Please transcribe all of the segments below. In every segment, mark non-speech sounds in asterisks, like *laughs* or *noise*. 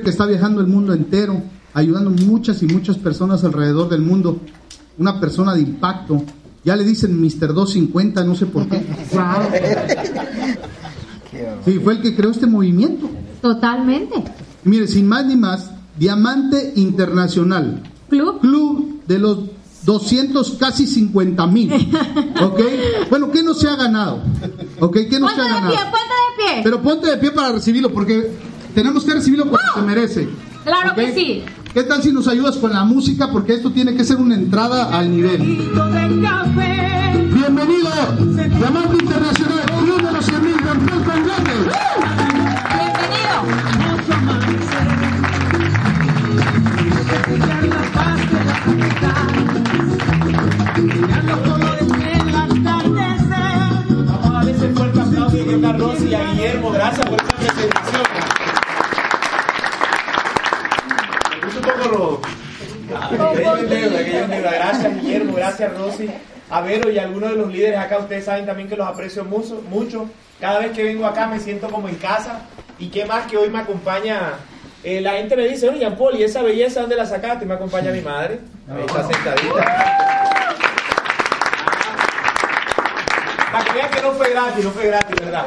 que está viajando el mundo entero, ayudando muchas y muchas personas alrededor del mundo. Una persona de impacto. Ya le dicen Mr. 250, no sé por qué. Sí, fue el que creó este movimiento. Totalmente. Mire, sin más ni más, Diamante Internacional. Club. Club de los 200, casi 50 mil. *laughs* ¿Ok? Bueno, ¿qué no se ha ganado? ¿Ok? ¿Qué no se ha Ponte de ganado? pie, ponte de pie. Pero ponte de pie para recibirlo, porque tenemos que recibirlo porque se merece. Claro que ¿Ok? sí. ¿Qué tal si nos ayudas con la música? Porque esto tiene que ser una entrada al nivel. Bienvenido, Diamante Internacional, Club de los 100 mil, campeón con grande. Bienvenido. Vamos a darle ese fuerte aplauso a Diego Carlos y a Guillermo. Gracias por esta presentación. Me puse un poco rojo. Aquello es deuda, aquello es Gracias Guillermo, gracias Rosy, a Vero y a algunos de los líderes acá. Ustedes saben también que los aprecio mucho. mucho. Cada vez que vengo acá me siento como en casa. Y qué más que hoy me acompaña. eh, la gente me dice, oye, Jean Paul, ¿y esa belleza dónde la sacaste? Me acompaña mi madre. Ahí está sentadita. Para que vean que no fue gratis, no fue gratis, ¿verdad?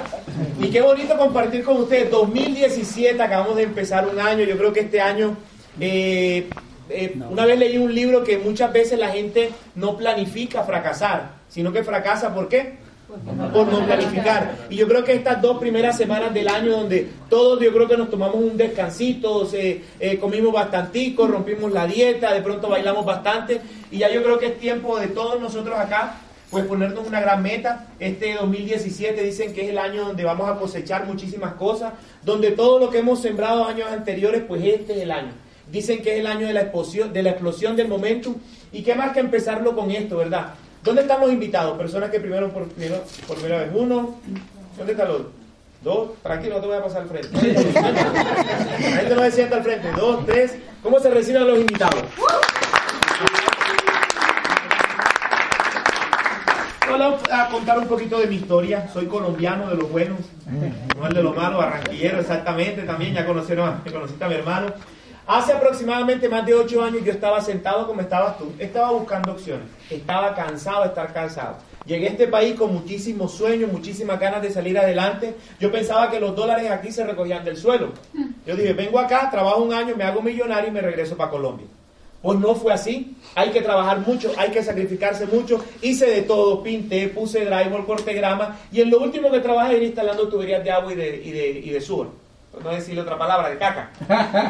Y qué bonito compartir con ustedes. 2017, acabamos de empezar un año. Yo creo que este año, eh, eh, una vez leí un libro que muchas veces la gente no planifica fracasar, sino que fracasa, ¿por qué? Por no planificar. Y yo creo que estas dos primeras semanas del año, donde todos yo creo que nos tomamos un descansito, se, eh, comimos bastantico, rompimos la dieta, de pronto bailamos bastante, y ya yo creo que es tiempo de todos nosotros acá pues ponernos una gran meta. Este 2017 dicen que es el año donde vamos a cosechar muchísimas cosas, donde todo lo que hemos sembrado años anteriores, pues este es el año. Dicen que es el año de la explosión, de la explosión del momentum. Y qué más que empezarlo con esto, ¿verdad? ¿Dónde están los invitados? Personas que primero por, primero, por primera vez. Uno, ¿dónde están los dos? Tranquilo, no te voy a pasar al frente. La gente no se sienta al frente. Dos, tres. ¿Cómo se reciben a los invitados? Voy a contar un poquito de mi historia. Soy colombiano de los buenos, no el de los malos, barranquillero exactamente. También ya conocieron, a- conociste a mi hermano. Hace aproximadamente más de ocho años yo estaba sentado como estabas tú. Estaba buscando opciones. Estaba cansado de estar cansado. Llegué a este país con muchísimos sueños, muchísimas ganas de salir adelante. Yo pensaba que los dólares aquí se recogían del suelo. Yo dije, vengo acá, trabajo un año, me hago millonario y me regreso para Colombia. Pues no fue así. Hay que trabajar mucho, hay que sacrificarse mucho. Hice de todo, pinté, puse drywall, corté grama y en lo último que trabajé era instalando tuberías de agua y de, y de, y de sur. No decirle otra palabra, de caca.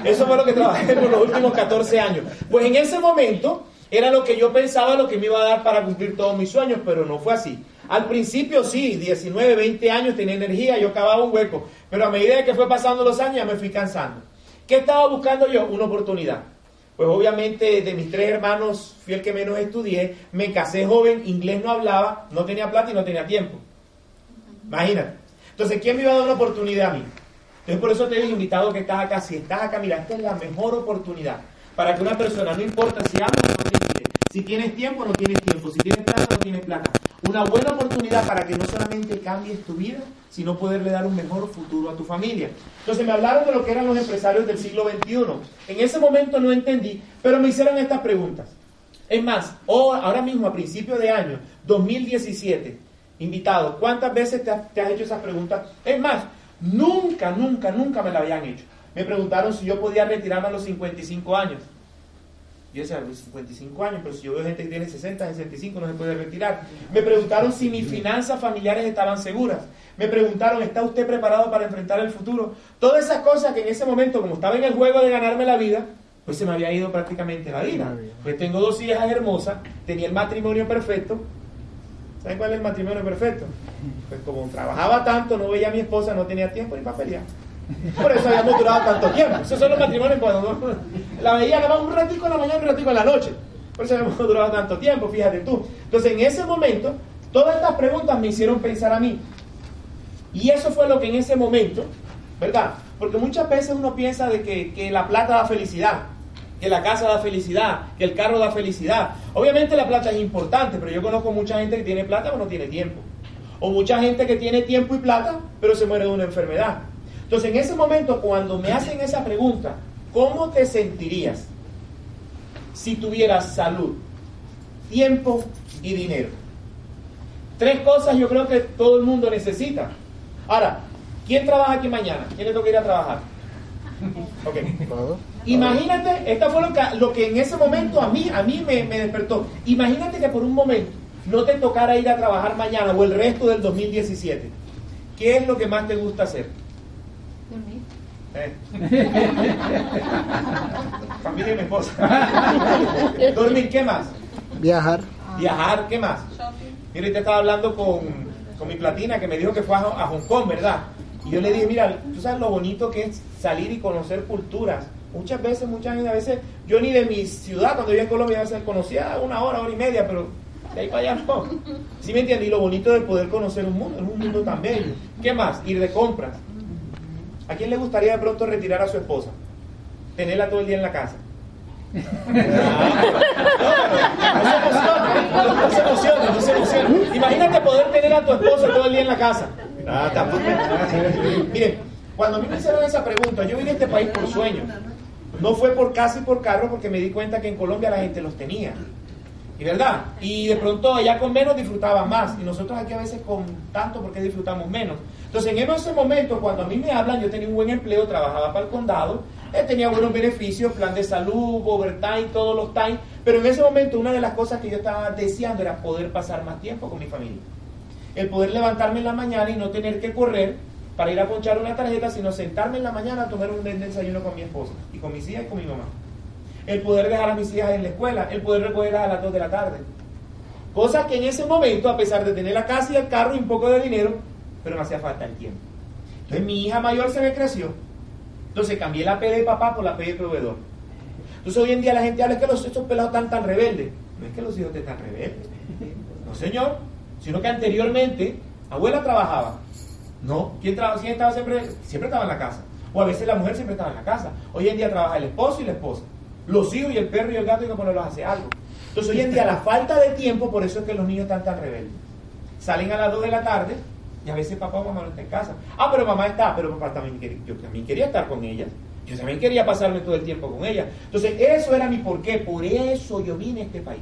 Eso fue lo que trabajé por los últimos 14 años. Pues en ese momento era lo que yo pensaba, lo que me iba a dar para cumplir todos mis sueños, pero no fue así. Al principio sí, 19, 20 años tenía energía, yo cavaba un hueco, pero a medida que fue pasando los años ya me fui cansando. ¿Qué estaba buscando yo? Una oportunidad. Pues obviamente de mis tres hermanos fui el que menos estudié, me casé joven, inglés no hablaba, no tenía plata y no tenía tiempo. Imagínate. Entonces, ¿quién me iba a dar una oportunidad a mí? Entonces, por eso te digo, invitado que estás acá, si estás acá, mira, esta es la mejor oportunidad para que una persona, no importa si ama o no te si tienes tiempo o no tienes tiempo, si tienes plata o no tienes plata, una buena oportunidad para que no solamente cambies tu vida, sino poderle dar un mejor futuro a tu familia. Entonces me hablaron de lo que eran los empresarios del siglo XXI. En ese momento no entendí, pero me hicieron estas preguntas. Es más, o- ahora mismo a principio de año, 2017, invitado, ¿cuántas veces te has hecho esas preguntas? Es más, nunca, nunca, nunca me la habían hecho. Me preguntaron si yo podía retirarme a los 55 años. Yo decía, a los 55 años, pero si yo veo gente que tiene 60, 65, no se puede retirar. Me preguntaron si mis finanzas familiares estaban seguras. Me preguntaron, ¿está usted preparado para enfrentar el futuro? Todas esas cosas que en ese momento, como estaba en el juego de ganarme la vida, pues se me había ido prácticamente la vida. Pues tengo dos hijas hermosas, tenía el matrimonio perfecto. ¿Saben cuál es el matrimonio perfecto? Pues como trabajaba tanto, no veía a mi esposa, no tenía tiempo ni para pelear. Por eso habíamos durado tanto tiempo. Esos son los matrimonios cuando la veía nada un ratico en la mañana y un ratico en la noche. Por eso habíamos *laughs* durado tanto tiempo, fíjate tú. Entonces, en ese momento, todas estas preguntas me hicieron pensar a mí. Y eso fue lo que en ese momento, ¿verdad? Porque muchas veces uno piensa de que, que la plata da felicidad, que la casa da felicidad, que el carro da felicidad. Obviamente la plata es importante, pero yo conozco mucha gente que tiene plata pero no tiene tiempo. O mucha gente que tiene tiempo y plata, pero se muere de una enfermedad. Entonces, en ese momento, cuando me hacen esa pregunta, ¿cómo te sentirías si tuvieras salud, tiempo y dinero? Tres cosas yo creo que todo el mundo necesita. Ahora, ¿quién trabaja aquí mañana? ¿Quién le toca ir a trabajar? Ok. Imagínate, esta fue lo que, lo que en ese momento a mí, a mí me, me despertó. Imagínate que por un momento no te tocara ir a trabajar mañana o el resto del 2017. ¿Qué es lo que más te gusta hacer? Dormir. Eh. *laughs* Familia y mi esposa. *laughs* Dormir, ¿qué más? Viajar. Viajar, ¿qué más? Mira, ahorita estaba hablando con, con mi platina que me dijo que fue a, a Hong Kong, ¿verdad? Y yo le dije, mira, tú sabes lo bonito que es salir y conocer culturas. Muchas veces, muchas veces, a veces, yo ni de mi ciudad, cuando vivía en Colombia, a veces conocía una hora, hora y media, pero de ahí para allá no. ¿Sí me entiendes? Y lo bonito de poder conocer un mundo, es un mundo tan bello. ¿Qué más? Ir de compras. ¿A quién le gustaría de pronto retirar a su esposa? Tenerla todo el día en la casa. No se emocione, no se emocione. Imagínate poder tener a tu esposa todo el día en la casa. Ah, tampoco. Miren, cuando a mí me hicieron esa pregunta, yo vine a este país por sueño. No fue por casa y por carro porque me di cuenta que en Colombia la gente los tenía. Y verdad, y de pronto allá con menos disfrutaban más. Y nosotros aquí a veces con tanto porque disfrutamos menos. Entonces en ese momento, cuando a mí me hablan, yo tenía un buen empleo, trabajaba para el condado, eh, tenía buenos beneficios, plan de salud, overtime, todos los time. Pero en ese momento una de las cosas que yo estaba deseando era poder pasar más tiempo con mi familia. El poder levantarme en la mañana y no tener que correr para ir a ponchar una tarjeta, sino sentarme en la mañana a tomar un desayuno con mi esposa y con mis hijas y con mi mamá. El poder dejar a mis hijas en la escuela, el poder recogerlas a las 2 de la tarde. Cosas que en ese momento, a pesar de tener la casa y el carro y un poco de dinero, pero me hacía falta el tiempo. Entonces mi hija mayor se me creció. Entonces cambié la P de papá por la P de proveedor. Entonces hoy en día la gente habla que los, estos pelados están tan rebeldes. No es que los hijos estén rebeldes. No, señor. Sino que anteriormente, abuela trabajaba. No, ¿quién, quién estaba siempre? Siempre estaba en la casa. O a veces la mujer siempre estaba en la casa. Hoy en día trabaja el esposo y la esposa. Los hijos y el perro y el gato y ponerlos a hacer algo. Entonces hoy en día la falta de tiempo, por eso es que los niños están tan rebeldes. Salen a las 2 de la tarde y a veces papá o mamá no está en casa. Ah, pero mamá está, pero papá también yo también quería estar con ella. Yo también quería pasarme todo el tiempo con ella. Entonces eso era mi porqué, por eso yo vine a este país.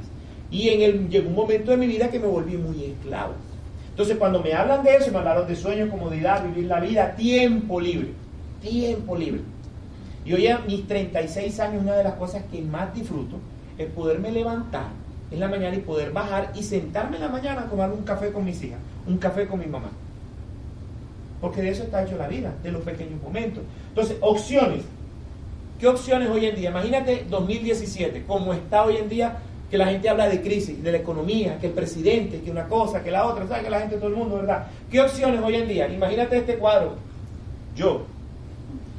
Y en el, llegó un momento de mi vida que me volví muy esclavo. Entonces cuando me hablan de eso, me hablaron de sueños, comodidad, vivir la vida, tiempo libre. Tiempo libre. Y hoy a mis 36 años, una de las cosas que más disfruto es poderme levantar en la mañana y poder bajar y sentarme en la mañana a tomar un café con mis hijas, un café con mi mamá. Porque de eso está hecho la vida, de los pequeños momentos. Entonces, opciones. ¿Qué opciones hoy en día? Imagínate 2017, como está hoy en día, que la gente habla de crisis, de la economía, que el presidente, que una cosa, que la otra, ¿sabes? Que la gente, todo el mundo, ¿verdad? ¿Qué opciones hoy en día? Imagínate este cuadro. Yo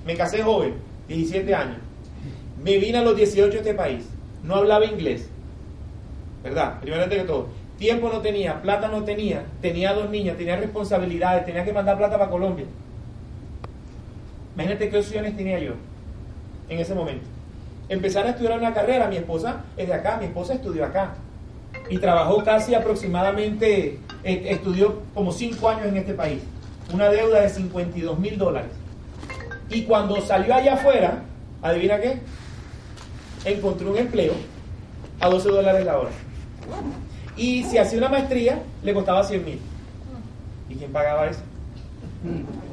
me casé joven, 17 años. Me vine a los 18 a este país. No hablaba inglés. ¿Verdad? Primero que todo. Tiempo no tenía, plata no tenía, tenía dos niñas, tenía responsabilidades, tenía que mandar plata para Colombia. Imagínate qué opciones tenía yo en ese momento. Empezar a estudiar una carrera, mi esposa es de acá, mi esposa estudió acá. Y trabajó casi aproximadamente, eh, estudió como cinco años en este país. Una deuda de 52 mil dólares. Y cuando salió allá afuera, adivina qué, encontró un empleo a 12 dólares la hora. Y si hacía una maestría, le costaba 100 mil. ¿Y quién pagaba eso?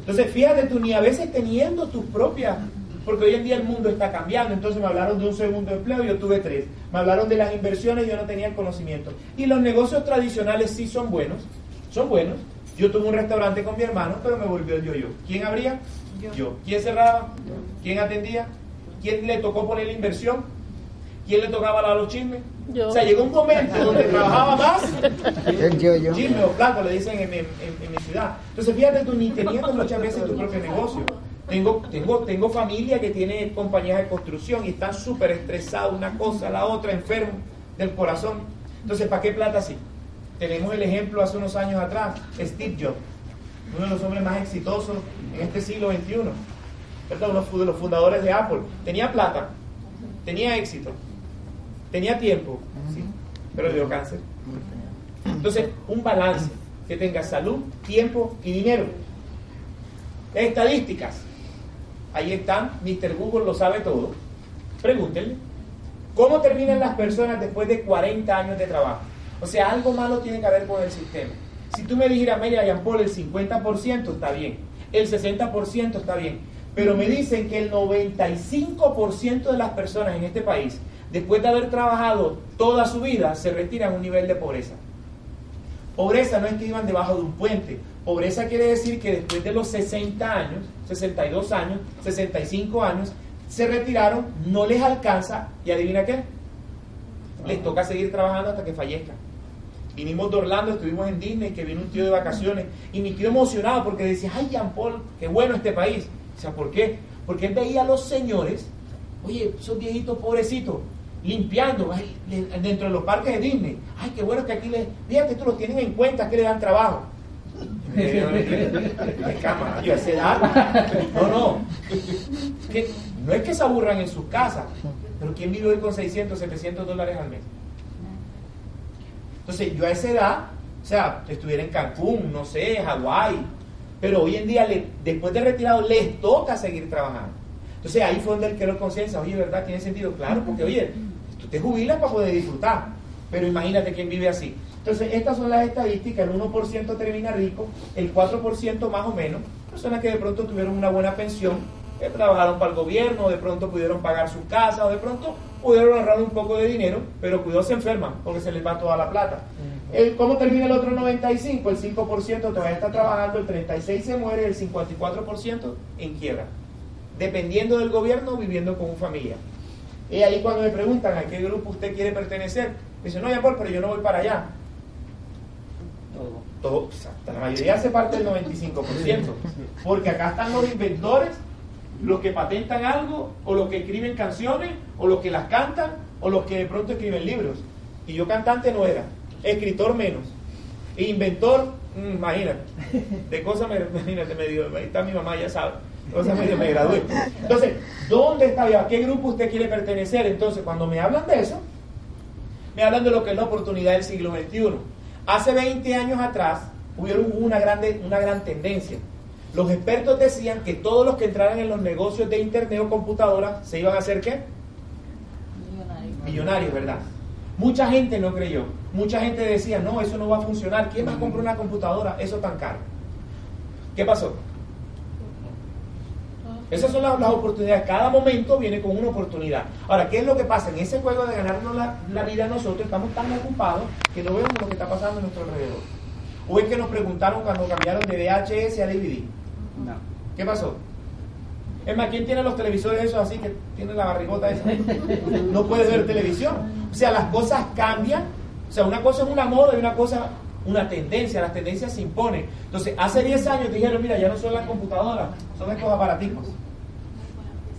Entonces, fíjate tú, ni a veces teniendo tus propias, porque hoy en día el mundo está cambiando. Entonces me hablaron de un segundo empleo, yo tuve tres. Me hablaron de las inversiones, yo no tenía el conocimiento. Y los negocios tradicionales sí son buenos, son buenos. Yo tuve un restaurante con mi hermano, pero me volvió el yo-yo. ¿Quién abría? Yo. ¿Quién cerraba? ¿Quién atendía? ¿Quién le tocó poner la inversión? ¿Quién le tocaba hablar los chismes? Yo. O sea, llegó un momento donde trabajaba más El yo-yo. chisme o plato, le dicen en, en- en- en mi ciudad. Entonces, fíjate tú, ni teniendo muchas veces tu propio negocio. Tengo, tengo, tengo familia que tiene compañías de construcción y están súper estresados, una cosa, la otra, enfermos del corazón. Entonces, ¿para qué plata así? Tenemos el ejemplo hace unos años atrás, Steve Jobs, uno de los hombres más exitosos en este siglo XXI, ¿verdad? uno de los fundadores de Apple. Tenía plata, tenía éxito, tenía tiempo, sí, pero le dio cáncer. Entonces, un balance que tenga salud, tiempo y dinero. Estadísticas. Ahí están, Mr. Google lo sabe todo. Pregúntenle. ¿Cómo terminan las personas después de 40 años de trabajo? O sea, algo malo tiene que haber con el sistema. Si tú me dijeras, Mira, Jean Paul, el 50% está bien, el 60% está bien, pero me dicen que el 95% de las personas en este país, después de haber trabajado toda su vida, se retiran a un nivel de pobreza. Pobreza no es que iban debajo de un puente. Pobreza quiere decir que después de los 60 años, 62 años, 65 años, se retiraron, no les alcanza y adivina qué, les toca seguir trabajando hasta que fallezcan. Vinimos de Orlando, estuvimos en Disney, que vino un tío de vacaciones y mi tío emocionado porque decía, ay Jean Paul, qué bueno este país. O sea, ¿por qué? Porque él veía a los señores, oye, esos viejitos pobrecitos, limpiando dentro de los parques de Disney. Ay, qué bueno que aquí les, fíjate, tú los tienen en cuenta que le dan trabajo. *laughs* Yo esa edad, no, no. no es que se aburran en sus casas, pero ¿quién vive hoy con 600, 700 dólares al mes? Entonces, yo a esa edad, o sea, estuviera en Cancún, no sé, Hawái, pero hoy en día, después de retirado, les toca seguir trabajando. Entonces, ahí fue donde él creó conciencia. Oye, ¿verdad? Tiene sentido. Claro, porque, oye, te jubilas para poder disfrutar. Pero imagínate quién vive así. Entonces, estas son las estadísticas. El 1% termina rico, el 4% más o menos. Personas que de pronto tuvieron una buena pensión, que trabajaron para el gobierno, de pronto pudieron pagar su casa, o de pronto pudieron ahorrar un poco de dinero, pero cuidado se enferman porque se les va toda la plata. El, ¿Cómo termina el otro 95? El 5% todavía está trabajando, el 36% se muere, el 54% en quiebra. Dependiendo del gobierno, viviendo con familia. Y ahí cuando me preguntan a qué grupo usted quiere pertenecer, dice, no, ya por, pero yo no voy para allá. Todo. la mayoría hace parte del 95%. Porque acá están los inventores los que patentan algo, o los que escriben canciones, o los que las cantan, o los que de pronto escriben libros. Y yo cantante no era, escritor menos, inventor, mm, imagínate, de cosas, me, *laughs* imagínate, me digo, ahí está mi mamá, ya sabe, medio me gradué. Entonces, ¿dónde está ¿A qué grupo usted quiere pertenecer? Entonces, cuando me hablan de eso, me hablan de lo que es la oportunidad del siglo XXI. Hace 20 años atrás, hubo una, grande, una gran tendencia los expertos decían que todos los que entraran en los negocios de internet o computadora se iban a hacer qué? Millonarios. Millonarios, ¿verdad? Mucha gente no creyó. Mucha gente decía, no, eso no va a funcionar. ¿Quién más compra una computadora? Eso tan caro. ¿Qué pasó? Esas son las, oportunidades. Cada momento viene con una oportunidad. Ahora, ¿qué es lo que pasa? En ese juego de ganarnos la, la vida nosotros estamos tan ocupados que no vemos lo que está pasando a nuestro alrededor. O es que nos preguntaron cuando cambiaron de VHS a DVD. ¿Qué pasó? Es más, ¿quién tiene los televisores esos así que tiene la barrigota esa? No puede ver televisión. O sea, las cosas cambian. O sea, una cosa es un amor y una cosa una tendencia, las tendencias se imponen. Entonces, hace 10 años dijeron, mira, ya no son las computadoras, son estos aparaticos.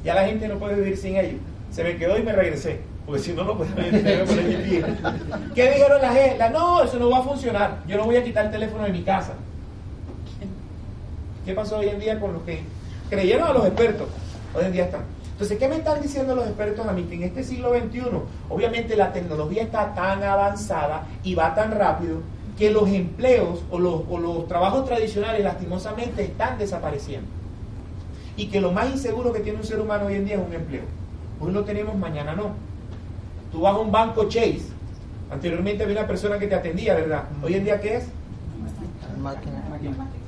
Ya la gente no puede vivir sin ellos. Se me quedó y me regresé, porque si no, no puedo vivir *laughs* ¿Qué dijeron la gente? No, eso no va a funcionar. Yo no voy a quitar el teléfono de mi casa. ¿Qué pasó hoy en día con los que creyeron a los expertos? Hoy en día están. Entonces, ¿qué me están diciendo los expertos a mí? Que en este siglo XXI, obviamente la tecnología está tan avanzada y va tan rápido que los empleos o los, o los trabajos tradicionales lastimosamente están desapareciendo. Y que lo más inseguro que tiene un ser humano hoy en día es un empleo. Hoy lo tenemos, mañana no. Tú vas a un banco Chase. Anteriormente había una persona que te atendía, ¿verdad? Hoy en día, ¿qué es? Máquina.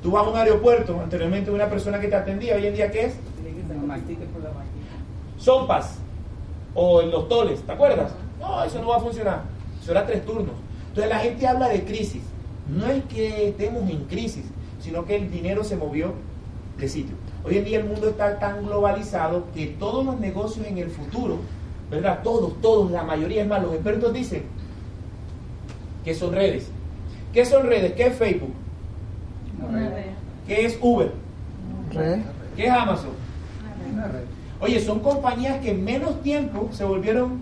Tú vas a un aeropuerto, anteriormente una persona que te atendía, hoy en día ¿qué es? Sompas o en los toles, ¿te acuerdas? No, eso no va a funcionar. Eso era tres turnos. Entonces la gente habla de crisis. No es que estemos en crisis, sino que el dinero se movió de sitio. Hoy en día el mundo está tan globalizado que todos los negocios en el futuro, ¿verdad? Todos, todos, la mayoría, es más, los expertos dicen que son redes. ¿Qué son redes? ¿Qué es Facebook? ¿Qué es Uber? ¿Qué es Amazon? Oye, son compañías que en menos tiempo se volvieron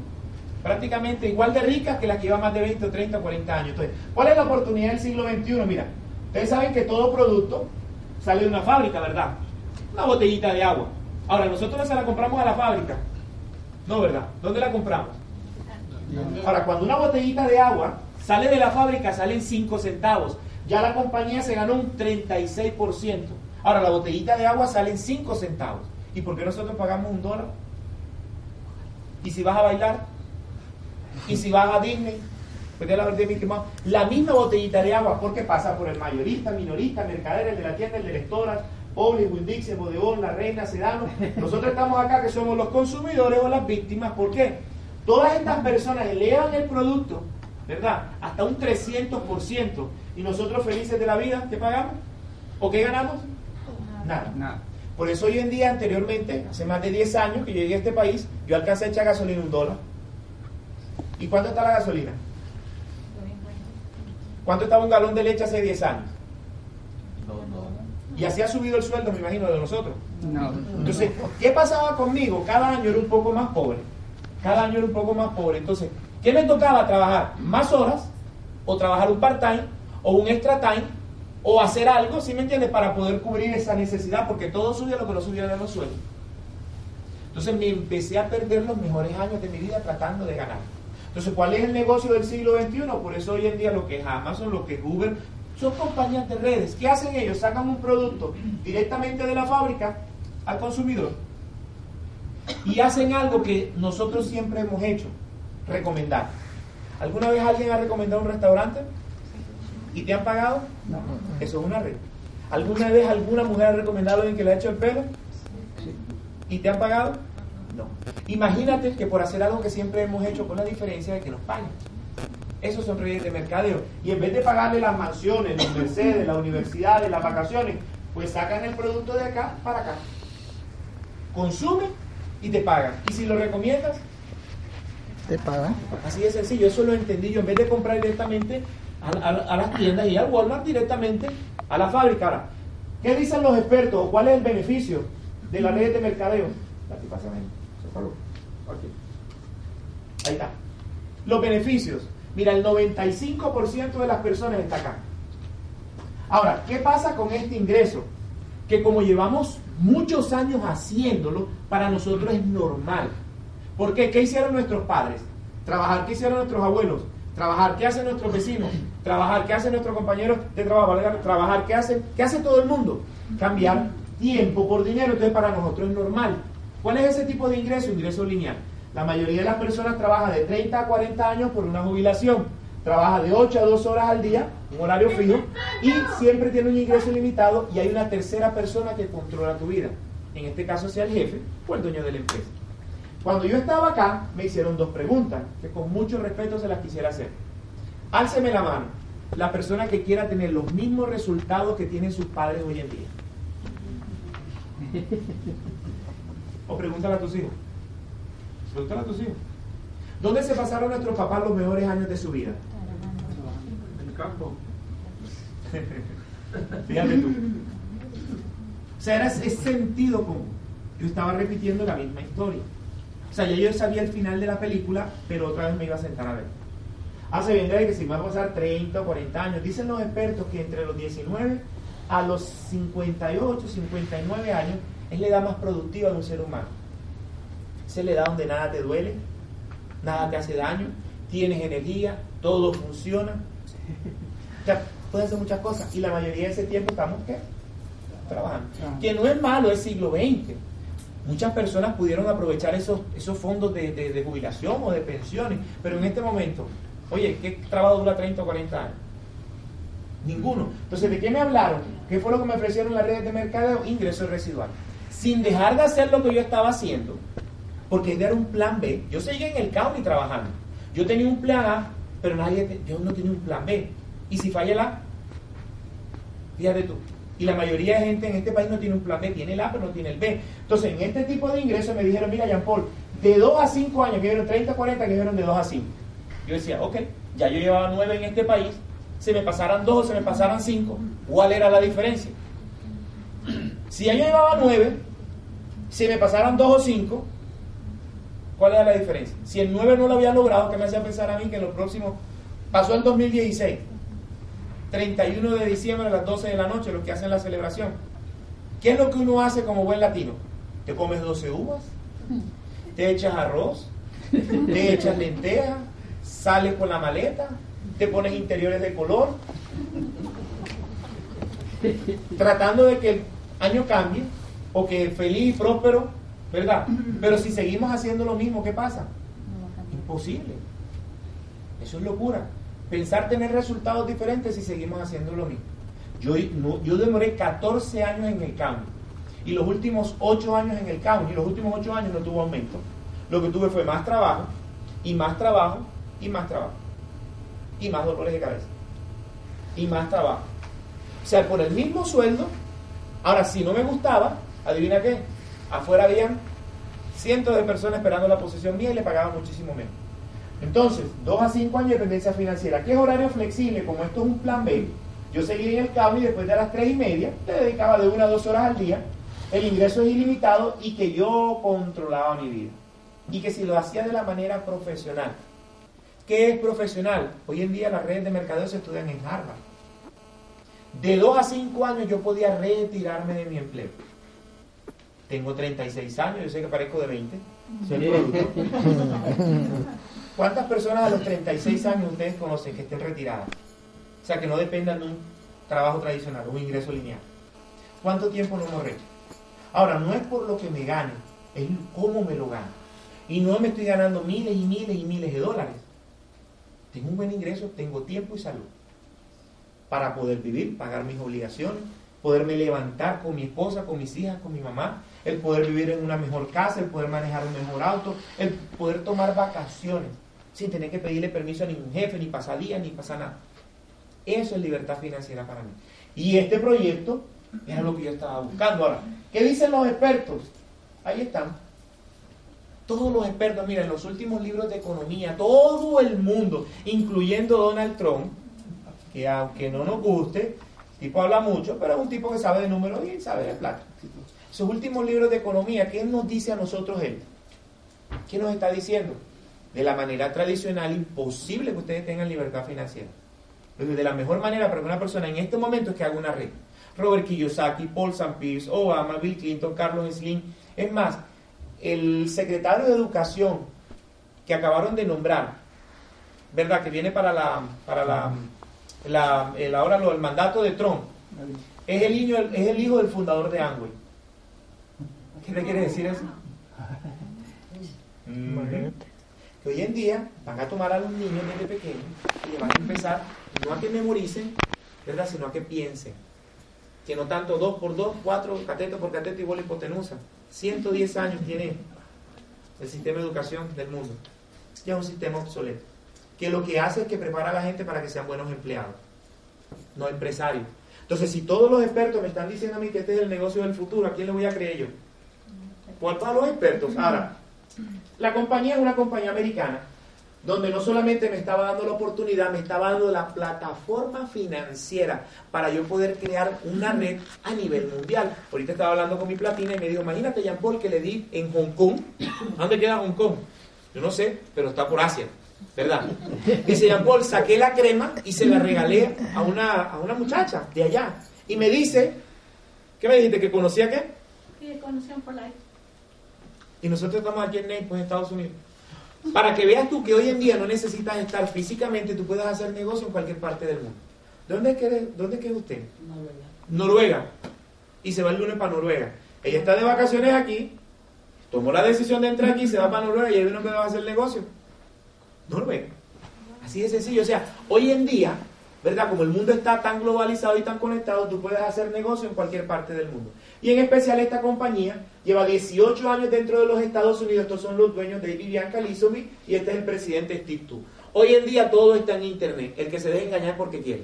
prácticamente igual de ricas que las que llevan más de 20, 30, 40 años. Entonces, ¿cuál es la oportunidad del siglo XXI? Mira, ustedes saben que todo producto sale de una fábrica, ¿verdad? Una botellita de agua. Ahora, nosotros no se la compramos a la fábrica. No, ¿verdad? ¿Dónde la compramos? Ahora, cuando una botellita de agua sale de la fábrica, salen 5 centavos ya la compañía se ganó un 36%. Ahora, la botellita de agua sale en 5 centavos. ¿Y por qué nosotros pagamos un dólar? ¿Y si vas a bailar? ¿Y si vas a Disney? Pues de la de misma botellita de agua, porque pasa por el mayorista, minorista, mercader, el de la tienda, el del restaurante, Publix, Winn-Dixie, Bodegón, La Reina, Sedano. Nosotros estamos acá que somos los consumidores o las víctimas. ¿Por qué? Todas estas personas elevan el producto, ¿verdad? Hasta un 300%. Y nosotros felices de la vida, ¿qué pagamos? ¿O qué ganamos? Nada. Nada. Por eso hoy en día, anteriormente, hace más de 10 años que yo llegué a este país, yo alcancé a echar gasolina un dólar. ¿Y cuánto está la gasolina? ¿Cuánto estaba un galón de leche hace 10 años? Y así ha subido el sueldo, me imagino, de nosotros. No. Entonces, ¿qué pasaba conmigo? Cada año era un poco más pobre. Cada año era un poco más pobre. Entonces, ¿qué me tocaba? Trabajar más horas, o trabajar un part-time, o un extra time, o hacer algo, ¿sí me entiendes? Para poder cubrir esa necesidad, porque todo subía lo que no subía de los sueldos. Entonces me empecé a perder los mejores años de mi vida tratando de ganar. Entonces, ¿cuál es el negocio del siglo XXI? Por eso hoy en día lo que es Amazon, lo que es Uber, son compañías de redes. ¿Qué hacen ellos? Sacan un producto directamente de la fábrica al consumidor y hacen algo que nosotros siempre hemos hecho, recomendar. ¿Alguna vez alguien ha recomendado un restaurante y te han pagado? No. Eso es una red. ¿Alguna vez alguna mujer ha recomendado a alguien que le ha hecho el pelo y te han pagado? No. Imagínate que por hacer algo que siempre hemos hecho con la diferencia de que nos paguen. Esos son redes de mercadeo. Y en vez de pagarle las mansiones, los Mercedes, las universidades, las vacaciones, pues sacan el producto de acá para acá. Consumen y te pagan. Y si lo recomiendas, ¿Te pagan? Así de sencillo, eso lo entendí yo. En vez de comprar directamente a, a- a las tiendas y al Walmart directamente a la fábrica. Ahora, ¿qué dicen los expertos? o ¿Cuál es el beneficio de la red de mercadeo? Ahí está. Los beneficios. Mira, el 95% de las personas está acá. Ahora, ¿qué pasa con este ingreso? Que como llevamos muchos años haciéndolo, para nosotros es normal. ¿Por qué? ¿Qué hicieron nuestros padres? Trabajar. ¿Qué hicieron nuestros abuelos? Trabajar. ¿Qué hacen nuestros vecinos? Trabajar. ¿Qué hacen nuestros compañeros de trabajo? Trabajar. ¿Qué hacen? ¿Qué hace todo el mundo? Cambiar tiempo por dinero. Entonces para nosotros es normal. ¿Cuál es ese tipo de ingreso? Ingreso lineal. La mayoría de las personas trabaja de 30 a 40 años por una jubilación. Trabaja de 8 a 2 horas al día, un horario fijo, y siempre tiene un ingreso limitado y hay una tercera persona que controla tu vida. En este caso sea el jefe o el dueño de la empresa. Cuando yo estaba acá, me hicieron dos preguntas que con mucho respeto se las quisiera hacer. Álceme la mano, la persona que quiera tener los mismos resultados que tienen sus padres hoy en día. O pregúntale a tus hijos. Pregúntale a tus hijos. ¿Dónde se pasaron nuestros papás los mejores años de su vida? En el campo. *laughs* Fíjate tú. O sea, era es sentido común. Yo estaba repitiendo la misma historia. O sea, ya yo sabía el final de la película, pero otra vez me iba a sentar a ver. Hace bien de que si me va a pasar 30 o 40 años, dicen los expertos que entre los 19 a los 58, 59 años es la edad más productiva de un ser humano. Es la edad donde nada te duele, nada te hace daño, tienes energía, todo funciona. O sea, puedes hacer muchas cosas y la mayoría de ese tiempo estamos ¿qué? trabajando. Trabajando. Que no es malo, es siglo XX. Muchas personas pudieron aprovechar esos, esos fondos de, de- de jubilación o de pensiones, pero en este momento, oye, ¿qué trabajo dura 30 o 40 años? Ninguno. Entonces, ¿de qué me hablaron? ¿Qué fue lo que me ofrecieron las redes de mercadeo? Ingreso residual. Sin dejar de hacer lo que yo estaba haciendo, porque era un plan B. Yo seguía en el county trabajando. Yo tenía un plan A, pero nadie, yo no tenía un plan B. Y si falla el A, fíjate tú. Y la mayoría de gente en este país no tiene un plan B, tiene el A, pero no tiene el B. Entonces, en este tipo de ingresos me dijeron, mira, Jean Paul, de 2 a 5 años, que dieron 30, 40, que dijeron de 2 a 5. Yo decía, ok, ya yo llevaba 9 en este país, se me pasaran 2 o se me pasaran 5, ¿cuál era la diferencia? Si ya yo llevaba 9, si me pasaran 2 o 5, ¿cuál era la diferencia? Si el 9 no lo había logrado, ¿qué me hacía pensar a mí que en los próximos... Pasó el 2016, 31 de diciembre a las 12 de la noche, los que hacen la celebración. ¿Qué es lo que uno hace como buen latino? Te comes 12 uvas, te echas arroz, te echas lentejas, sales con la maleta, te pones interiores de color, tratando de que el año cambie o que feliz y próspero, ¿verdad? Pero si seguimos haciendo lo mismo, ¿qué pasa? Imposible. Eso es locura. Pensar tener resultados diferentes si seguimos haciendo lo mismo. Yo, yo demoré 14 años en el cambio y los últimos 8 años en el cambio y los últimos 8 años no tuvo aumento. Lo que tuve fue más trabajo y más trabajo y más trabajo y más dolores de cabeza y más trabajo. O sea, por el mismo sueldo, ahora si no me gustaba, adivina qué, afuera habían cientos de personas esperando la posición mía y le pagaban muchísimo menos. Entonces, 2 a 5 años de dependencia financiera. ¿Qué es horario flexible? Como esto es un plan B, yo seguí en el cable y después de las 3 y media le dedicaba de 1 a 2 horas al día. El ingreso es ilimitado y que yo controlaba mi vida. Y que si lo hacía de la manera profesional. ¿Qué es profesional? Hoy en día las redes de mercadeo se estudian en Harvard. De 2 a 5 años yo podía retirarme de mi empleo. Tengo 36 años, yo sé que parezco de 20. Soy producto. ¿Cuántas personas a los 36 años ustedes conocen que estén retiradas? O sea, que no dependan de un trabajo tradicional, un ingreso lineal. ¿Cuánto tiempo no hemos hecho? Ahora, no es por lo que me gane, es cómo me lo gano. Y no me estoy ganando miles y miles y miles de dólares. Tengo un buen ingreso, tengo tiempo y salud para poder vivir, pagar mis obligaciones, poderme levantar con mi esposa, con mis hijas, con mi mamá, el poder vivir en una mejor casa, el poder manejar un mejor auto, el poder tomar vacaciones sin tener que pedirle permiso a ningún jefe, ni pasar día, ni pasar nada. Eso es libertad financiera para mí. Y este proyecto era lo que yo estaba buscando. Ahora, ¿qué dicen los expertos? Ahí están. Todos los expertos, mira, en los últimos libros de economía, todo el mundo, incluyendo Donald Trump, que aunque no nos guste, el tipo habla mucho, pero es un tipo que sabe de números y sabe de plata. Sus últimos libros de economía, ¿qué nos dice a nosotros él? ¿Qué nos está diciendo? De la manera tradicional, imposible que ustedes tengan libertad financiera. De la mejor manera para que una persona en este momento es que haga una red. Robert Kiyosaki, Paul Pierce, Obama, Bill Clinton, Carlos Slim. Es más, el secretario de Educación que acabaron de nombrar, ¿verdad? Que viene para la, para la, la- el, ahora lo, el mandato de Trump, es el, niño, es el hijo del fundador de Amway. ¿Qué te quiere decir eso? Imagínate. que hoy en día van a tomar a los niños desde pequeños y le van a empezar no a que memoricen, ¿verdad? sino a que piensen. Que no tanto 2 por 2, 4, cateto por cateto y bola hipotenusa. 110 años tiene el sistema de educación del mundo. Ya es un sistema obsoleto. Que lo que hace es que prepara a la gente para que sean buenos empleados, no empresarios. Entonces, si todos los expertos me están diciendo a mí que este es el negocio del futuro, ¿a quién le voy a creer yo? Pues a los expertos. Ahora, la compañía es una compañía americana donde no solamente me estaba dando la oportunidad, me estaba dando la plataforma financiera para yo poder crear una red a nivel mundial. Ahorita estaba hablando con mi platina y me dijo, imagínate Jean Paul que le di en Hong Kong. ¿Dónde queda Hong Kong? Yo no sé, pero está por Asia, ¿verdad? Dice Jean Paul, saqué la crema y se la regalé a una, a una muchacha de allá. Y me dice, ¿qué me dijiste? ¿Que conocía qué? Sí, conexión por live. Y nosotros estamos aquí en Naples, en Estados Unidos. Para que veas tú que hoy en día no necesitas estar físicamente, tú puedes hacer negocio en cualquier parte del mundo. ¿Dónde es que, eres- dónde es, que es usted? Noruega. Y se va el lunes para Noruega. Ella está de vacaciones aquí, tomó la decisión de entrar aquí, se va para Noruega y vino que va a hacer negocio. Noruega. Así de sencillo. O sea, hoy en día, ¿verdad? Como el mundo está tan globalizado y tan conectado, tú puedes hacer negocio en cualquier parte del mundo. Y en especial esta compañía lleva 18 años dentro de los Estados Unidos. Estos son los dueños de Bianca Lisovi y este es el presidente Steve Tu. Hoy en día todo está en internet. El que se deje engañar porque quiere.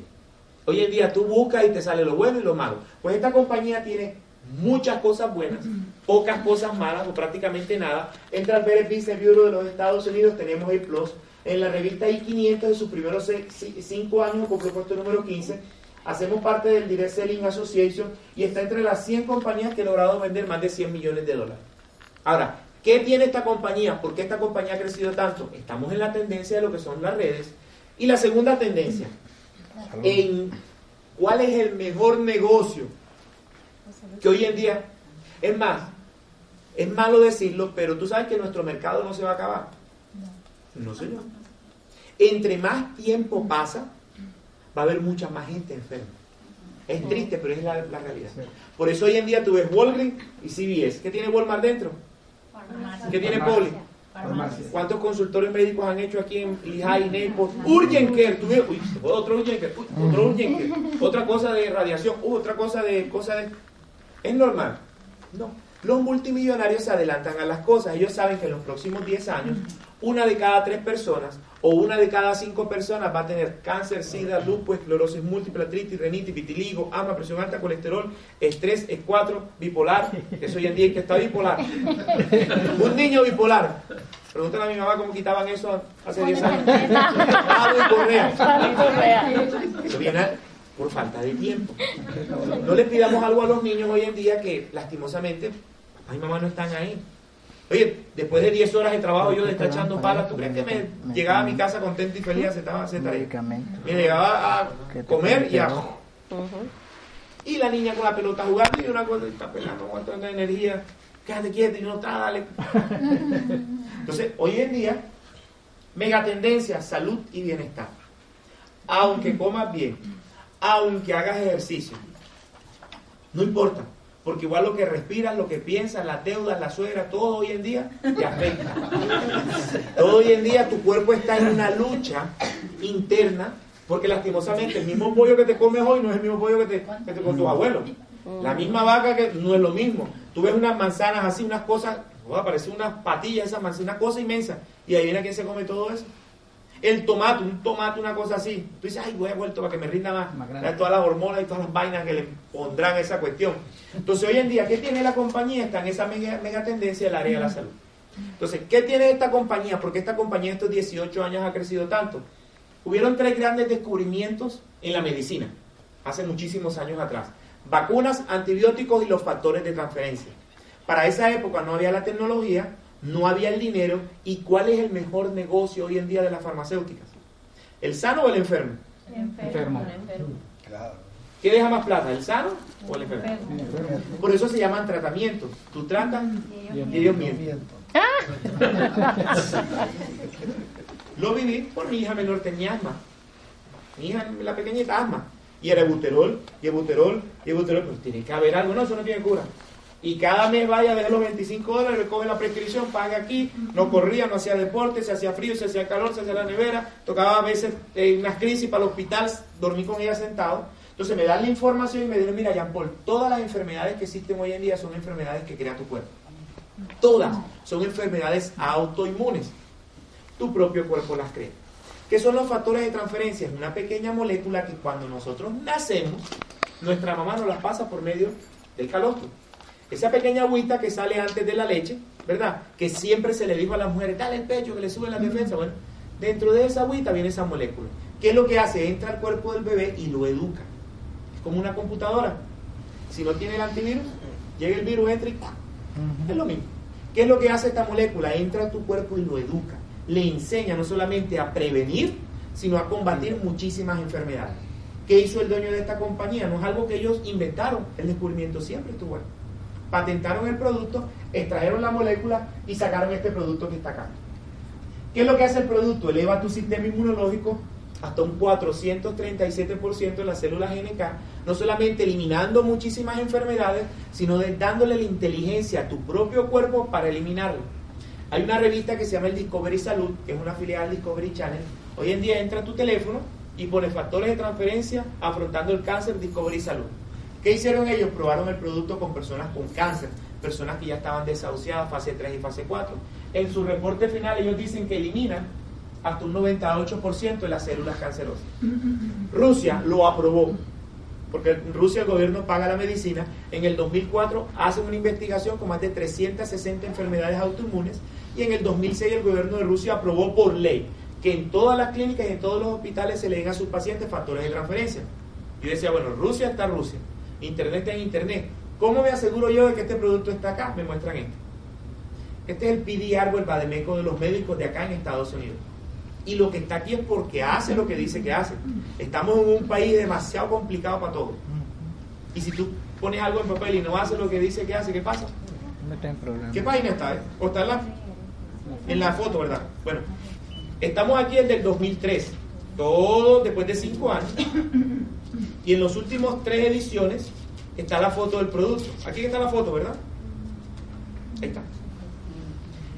Hoy en día tú buscas y te sale lo bueno y lo malo. Pues esta compañía tiene muchas cosas buenas, *clears throat* pocas cosas malas o prácticamente nada. Entra al Business Bureau de los Estados Unidos, tenemos el Plus. En la revista I500 de sus primeros 5 años, con propuesto número 15, hacemos parte del Direct Selling Association y está entre las 100 compañías que han logrado vender más de 100 millones de dólares. Ahora, ¿qué tiene esta compañía? ¿Por qué esta compañía ha crecido tanto? Estamos en la tendencia de lo que son las redes. Y la segunda tendencia, en cuál es el mejor negocio que hoy en día, es más, es malo decirlo, pero tú sabes que nuestro mercado no se va a acabar. No, señor. Entre más tiempo pasa, va a haber mucha más gente enferma. Es triste, pero es la, la realidad. Por eso hoy en día tú ves Walgreens y CVS. ¿Qué tiene Walmart dentro? ¿Qué tiene Poli? ¿Cuántos consultores médicos han hecho aquí en Lehigh, Naples? Urgent Care, tú ves, uy, otro Urgent Care, uy, otro Urgent Care, otra cosa de radiación, uy, otra cosa de, cosa de... ¿Es normal? No. Los multimillonarios se adelantan a las cosas. Ellos saben que en los próximos 10 años, una de cada tres personas o una de cada cinco personas va a tener cáncer, sida, lupus, esclerosis múltiple, artritis, renitis, vitiligo, asma, presión alta, colesterol, estrés, E4, bipolar. Eso hoy en día es que está bipolar. *laughs* Un niño bipolar. Pregúntale a mi mamá cómo quitaban eso hace 10 años. Ah, bicorrea. Eso viene por falta de tiempo. No le pidamos algo a los niños hoy en día que lastimosamente papá y mamá no están ahí. Oye, después de 10 horas de trabajo yo destachando palas, ¿tú crees que me llegaba a mi casa contento y feliz a sentar a hacer tarea? Me llegaba a comer y a... Y la niña con la pelota jugando y una cosa está pegando un montón de energía. Quédate quieto y no está, dale. *laughs* Entonces, hoy en día, mega tendencia, salud y bienestar. Aunque comas bien, aunque hagas ejercicio, no importa. Porque igual lo que respiras, lo que piensas, las deudas, la suegra, todo hoy en día te afecta. Todo hoy en día tu cuerpo está en una lucha interna, porque lastimosamente el mismo pollo que te comes hoy no es el mismo pollo que te, que te con tus abuelos. La misma vaca que no es lo mismo. Tú ves unas manzanas así, unas cosas, oh, parecen unas patillas esas manzanas, una cosa inmensa. Y ahí viene quién se come todo eso. El tomate, un tomate, una cosa así. Tú dices, ay, voy a vuelto para que me rinda más. más todas las hormonas y todas las vainas que le pondrán a esa cuestión. Entonces, hoy en día, ¿qué tiene la compañía? Está en esa mega, mega tendencia del área de la salud. Entonces, ¿qué tiene esta compañía? Porque esta compañía estos 18 años ha crecido tanto. Hubieron tres grandes descubrimientos en la medicina, hace muchísimos años atrás. Vacunas, antibióticos y los factores de transferencia. Para esa época no había la tecnología, no había el dinero y cuál es el mejor negocio hoy en día de las farmacéuticas. ¿El sano o el enfermo? El enfermo. ¿Qué deja más plata, el sano o el enfermo? Por eso se llaman tratamientos. Tú tratas y ellos mienten. *laughs* Lo viví por mi hija menor tenía asma. Mi hija, la pequeñita asma. Y era buterol, y buterol, y buterol. Pues tiene que haber algo, no, eso no tiene cura y cada mes vaya dejar los 25 dólares, recoge la prescripción, paga aquí, no corría, no hacía deporte, se hacía frío, se hacía calor, se hacía la nevera, tocaba a veces en unas crisis para el hospital, dormí con ella sentado. Entonces me dan la información y me dicen, mira, Jean Paul, todas las enfermedades que existen hoy en día son enfermedades que crea tu cuerpo. Todas son enfermedades autoinmunes. Tu propio cuerpo las crea. ¿Qué son los factores de transferencia? Es una pequeña molécula que cuando nosotros nacemos, nuestra mamá nos las pasa por medio del calostro. Esa pequeña agüita que sale antes de la leche, ¿verdad? Que siempre se le dijo a las mujeres, dale el pecho, que le sube la defensa. Bueno, dentro de esa agüita viene esa molécula. ¿Qué es lo que hace? Entra al cuerpo del bebé y lo educa. Es como una computadora. Si no tiene el antivirus, llega el virus, entra y es lo mismo. ¿Qué es lo que hace esta molécula? Entra a tu cuerpo y lo educa. Le enseña no solamente a prevenir, sino a combatir muchísimas enfermedades. ¿Qué hizo el dueño de esta compañía? No es algo que ellos inventaron. El descubrimiento siempre estuvo ahí patentaron el producto, extrajeron la molécula y sacaron este producto que está acá. ¿Qué es lo que hace el producto? Eleva tu sistema inmunológico hasta un 437% de las células NK, no solamente eliminando muchísimas enfermedades, sino dándole la inteligencia a tu propio cuerpo para eliminarlo. Hay una revista que se llama el Discovery Salud, que es una filial del Discovery Channel. Hoy en día entra a tu teléfono y pone factores de transferencia afrontando el cáncer Discovery Salud. ¿Qué hicieron ellos? Probaron el producto con personas con cáncer, personas que ya estaban desahuciadas, fase 3 y fase 4. En su reporte final ellos dicen que eliminan hasta un 98% de las células cancerosas. *laughs* Rusia lo aprobó, porque en Rusia el gobierno paga la medicina. En el 2004 hacen una investigación con más de 360 enfermedades autoinmunes y en el 2006 el gobierno de Rusia aprobó por ley que en todas las clínicas y en todos los hospitales se le den a sus pacientes factores de transferencia. Yo decía, bueno, Rusia está Rusia, Internet está en Internet. ¿Cómo me aseguro yo de que este producto está acá? Me muestran esto. Este es el PDR o el Bademeco de los médicos de acá en Estados Unidos. Y lo que está aquí es porque hace lo que dice que hace. Estamos en un país demasiado complicado para todo. Y si tú pones algo en papel y no hace lo que dice que hace, ¿qué pasa? No ¿Qué página está? Eh? ¿O está en la, en la foto, verdad? Bueno, estamos aquí desde el 2003. Todo después de cinco años. Y en los últimos tres ediciones está la foto del producto. Aquí está la foto, ¿verdad? Ahí está.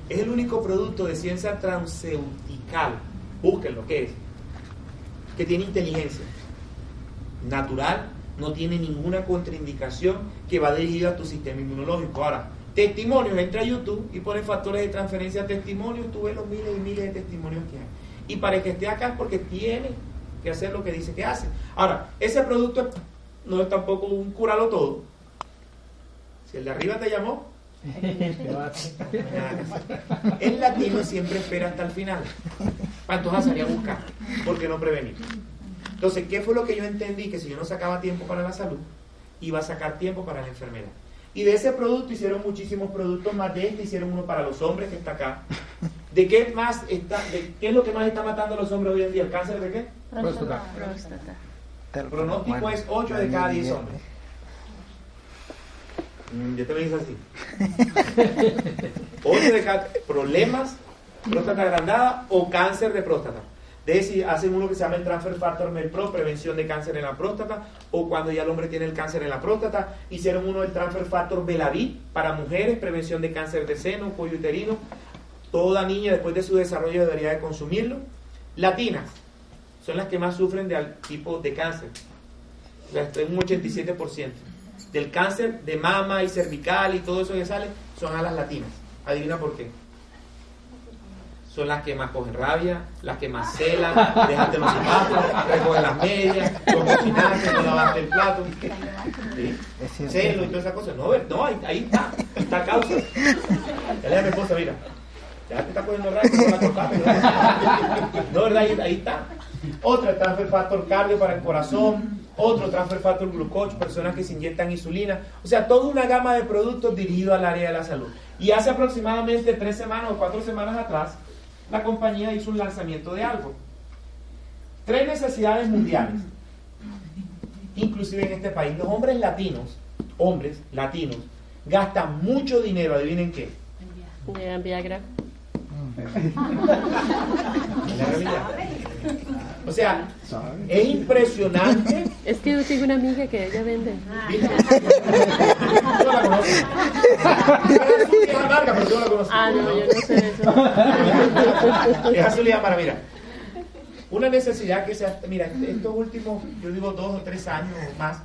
Es el único producto de ciencia transceutical, búsquenlo, ¿qué es? Que tiene inteligencia natural, no tiene ninguna contraindicación que va dirigido a tu sistema inmunológico. Ahora, testimonios, entra a YouTube y pone factores de transferencia testimonios, tú ves los miles y miles de testimonios que hay. Y para que esté acá es porque tiene que hacer lo que dice que hace. Ahora, ese producto no es tampoco un curalo todo. Si el de arriba te llamó, *laughs* el latino siempre espera hasta el final. ¿Cuántos entonces a buscar, porque no prevenir. Entonces, ¿qué fue lo que yo entendí? Que si yo no sacaba tiempo para la salud, iba a sacar tiempo para la enfermedad. Y de ese producto hicieron muchísimos productos más de este, hicieron uno para los hombres que está acá. ¿De qué más está, de qué es lo que más está matando a los hombres hoy en día? ¿El cáncer de qué? Próstata. El pronóstico es 8 de cada 10 hombres. Mm, yo te me dice así. *laughs* 8 de cada problemas, próstata agrandada o cáncer de próstata de si hacen uno que se llama el transfer factor MELPRO, prevención de cáncer en la próstata, o cuando ya el hombre tiene el cáncer en la próstata, hicieron uno del transfer factor Belavit para mujeres, prevención de cáncer de seno, cuello uterino, toda niña después de su desarrollo debería de consumirlo. Latinas son las que más sufren de tipo de cáncer, un 87%. Del cáncer de mama y cervical y todo eso que sale son a las latinas. Adivina por qué son las que más cogen rabia, las que más celan, *laughs* dejarte los zapatos, recogen las medias, no cocinarte, no lavarte el plato. ¿Sí? Celo y todas esas cosas. No, no ahí, ahí está, está causa. Ya le a mi esposa, mira, ya te está poniendo rabia, no la. *laughs* No, ¿verdad? Ahí, ahí está. Otra, transfer factor cardio para el corazón, otro transfer factor glucoche, personas que se inyectan insulina, o sea, toda una gama de productos dirigidos al área de la salud. Y hace aproximadamente tres semanas o cuatro semanas atrás, la compañía hizo un lanzamiento de algo. Tres necesidades mundiales, inclusive en este país. Los hombres latinos, hombres latinos, gastan mucho dinero, adivinen qué. En Viagra. O sea, es impresionante. *laughs* Es que yo tengo una amiga que ella vende. *laughs* Yo la conozco. Es amarga, pero yo la conozco. Ah, no, yo no sé eso. *laughs* Es azul y para mira. Una necesidad que se mira, estos últimos, yo digo dos o tres años o más,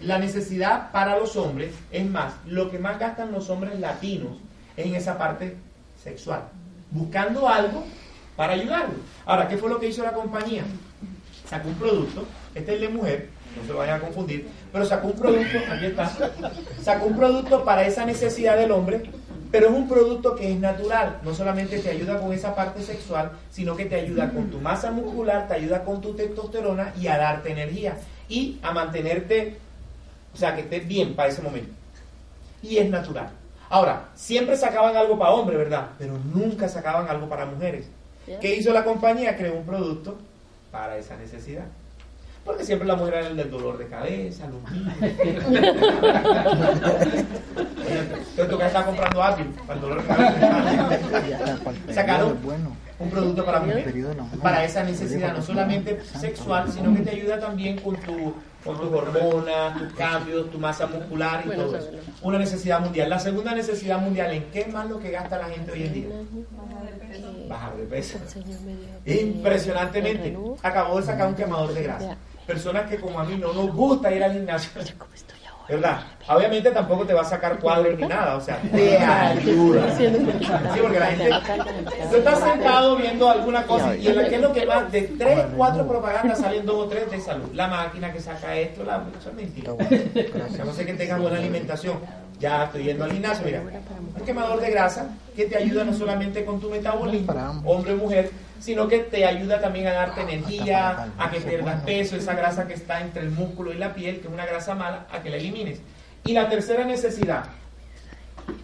la necesidad para los hombres, es más, lo que más gastan los hombres latinos es en esa parte sexual, buscando algo para ayudarlo. Ahora, ¿qué fue lo que hizo la compañía? Sacó un producto, este es de mujer, no se vayan a confundir, pero sacó un producto, aquí está, sacó un producto para esa necesidad del hombre, pero es un producto que es natural, no solamente te ayuda con esa parte sexual, sino que te ayuda con tu masa muscular, te ayuda con tu testosterona y a darte energía y a mantenerte, o sea, que estés bien para ese momento. Y es natural. Ahora, siempre sacaban algo para hombres, ¿verdad? Pero nunca sacaban algo para mujeres. ¿Qué hizo la compañía? Creó un producto para esa necesidad. Porque siempre la mujer era el del dolor de cabeza, los niños. Entonces tú que estás comprando algo para el dolor de cabeza. Sacaron un producto para mujer. Para esa necesidad, no solamente sexual, sino que te ayuda también con tu con tus hormonas, tus cambios, tu masa muscular y todo eso. Una necesidad mundial. La segunda necesidad mundial, ¿en qué más lo que gasta la gente hoy en día? Bajar de peso. Impresionantemente. Acabo de sacar un quemador de grasa. Personas que como a mí no nos gusta ir al gimnasio. ¿Verdad? Obviamente tampoco te va a sacar cuadros ni nada, o sea, te ayuda. Sí, porque la gente. Tú estás sentado viendo alguna cosa y en la que es lo que más, de tres, cuatro propagandas salen dos o tres de salud. La máquina que saca esto, la. Eso es mentira. O sea, *laughs* no sé que tengas buena alimentación. Ya estoy yendo al gimnasio, mira. Un quemador de grasa que te ayuda no solamente con tu metabolismo, hombre o mujer, sino que te ayuda también a darte energía, a que pierdas peso, esa grasa que está entre el músculo y la piel, que es una grasa mala, a que la elimines. Y la tercera necesidad,